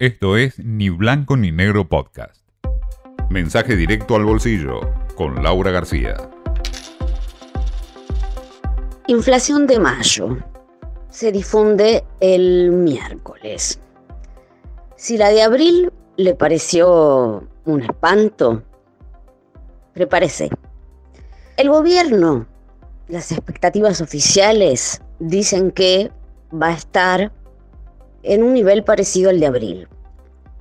Esto es Ni Blanco ni Negro Podcast. Mensaje directo al bolsillo con Laura García. Inflación de mayo. Se difunde el miércoles. Si la de abril le pareció un espanto, prepárese. El gobierno, las expectativas oficiales dicen que va a estar en un nivel parecido al de abril,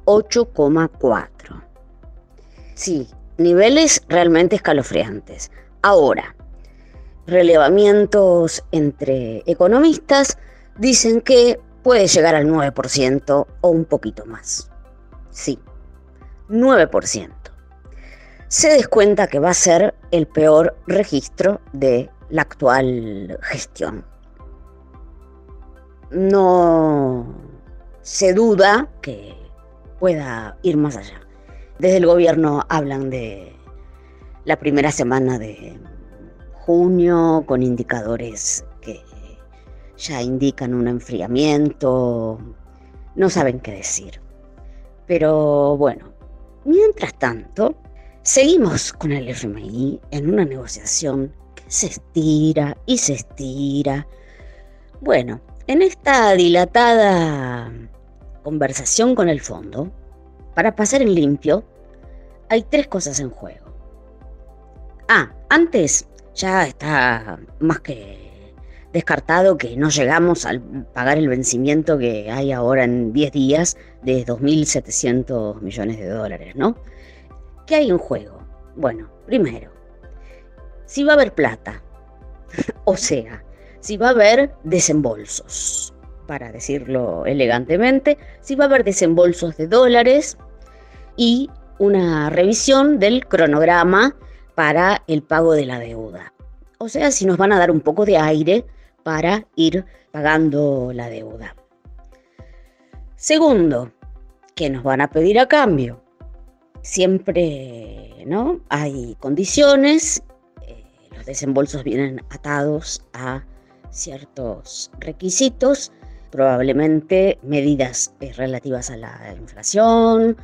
8,4. Sí, niveles realmente escalofriantes. Ahora, relevamientos entre economistas dicen que puede llegar al 9% o un poquito más. Sí, 9%. Se descuenta que va a ser el peor registro de la actual gestión. No se duda que pueda ir más allá. Desde el gobierno hablan de la primera semana de junio con indicadores que ya indican un enfriamiento, no saben qué decir. Pero bueno, mientras tanto, seguimos con el FMI en una negociación que se estira y se estira. Bueno, en esta dilatada conversación con el fondo, para pasar en limpio, hay tres cosas en juego. Ah, antes ya está más que descartado que no llegamos a pagar el vencimiento que hay ahora en 10 días de 2.700 millones de dólares, ¿no? ¿Qué hay en juego? Bueno, primero, si va a haber plata, o sea, si va a haber desembolsos para decirlo elegantemente, si va a haber desembolsos de dólares y una revisión del cronograma para el pago de la deuda. O sea, si nos van a dar un poco de aire para ir pagando la deuda. Segundo, ¿qué nos van a pedir a cambio? Siempre ¿no? hay condiciones, eh, los desembolsos vienen atados a ciertos requisitos probablemente medidas eh, relativas a la inflación,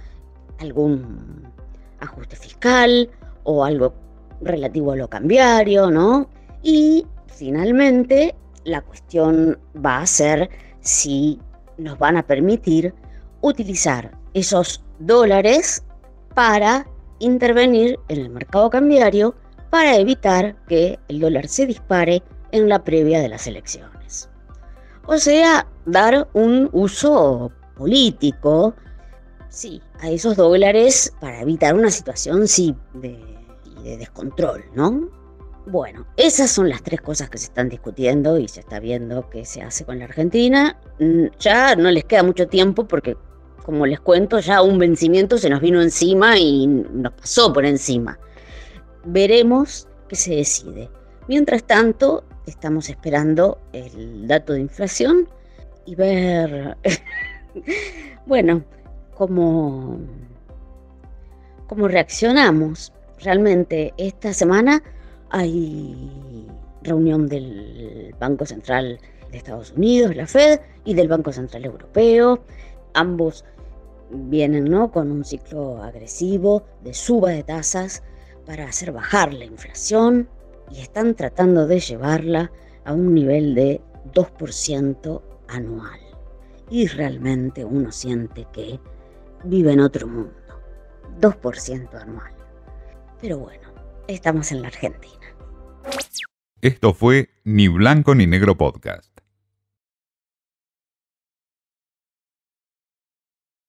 algún ajuste fiscal o algo relativo a lo cambiario, ¿no? Y finalmente la cuestión va a ser si nos van a permitir utilizar esos dólares para intervenir en el mercado cambiario para evitar que el dólar se dispare en la previa de las elecciones. O sea, dar un uso político, sí, a esos dólares para evitar una situación, sí, de, de descontrol, ¿no? Bueno, esas son las tres cosas que se están discutiendo y se está viendo qué se hace con la Argentina. Mm, ya no les queda mucho tiempo porque, como les cuento, ya un vencimiento se nos vino encima y nos pasó por encima. Veremos qué se decide. Mientras tanto, estamos esperando el dato de inflación y ver, bueno, cómo, cómo reaccionamos. Realmente esta semana hay reunión del Banco Central de Estados Unidos, la Fed, y del Banco Central Europeo. Ambos vienen ¿no? con un ciclo agresivo de suba de tasas para hacer bajar la inflación y están tratando de llevarla a un nivel de 2% anual. Y realmente uno siente que vive en otro mundo. 2% anual. Pero bueno, estamos en la Argentina. Esto fue Ni Blanco ni Negro Podcast.